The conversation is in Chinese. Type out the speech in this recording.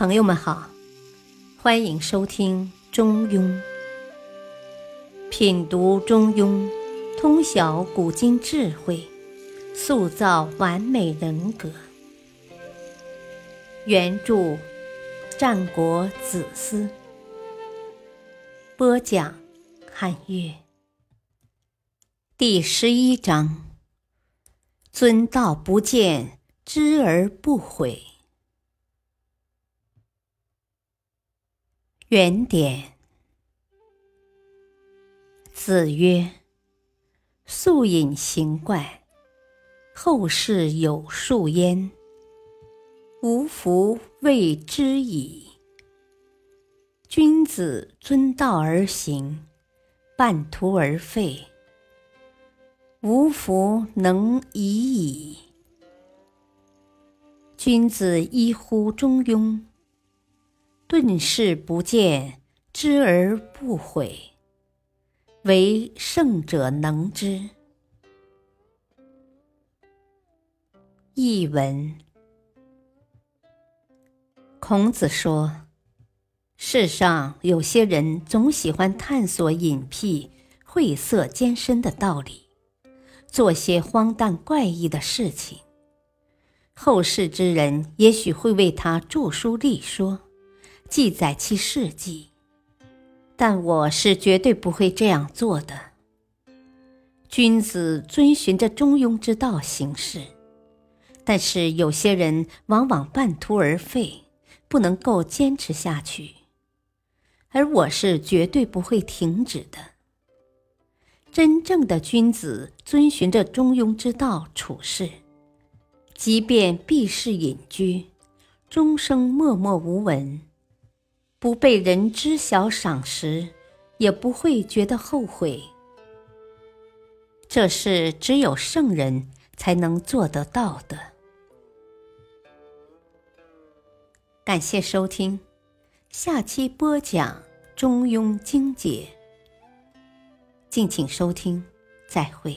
朋友们好，欢迎收听《中庸》，品读《中庸》，通晓古今智慧，塑造完美人格。原著：战国子思，播讲：汉乐。第十一章：尊道不见，知而不悔。原点。子曰：“素隐行怪，后世有数焉。吾弗谓之矣。君子遵道而行，半途而废，吾弗能已矣。君子一乎中庸。”顿视不见，知而不悔，唯圣者能之。译文：孔子说，世上有些人总喜欢探索隐僻、晦涩艰深的道理，做些荒诞怪异的事情。后世之人也许会为他著书立说。记载其事迹，但我是绝对不会这样做的。君子遵循着中庸之道行事，但是有些人往往半途而废，不能够坚持下去，而我是绝对不会停止的。真正的君子遵循着中庸之道处事，即便避世隐居，终生默默无闻。不被人知晓赏识，也不会觉得后悔。这是只有圣人才能做得到的。感谢收听，下期播讲《中庸精解》，敬请收听，再会。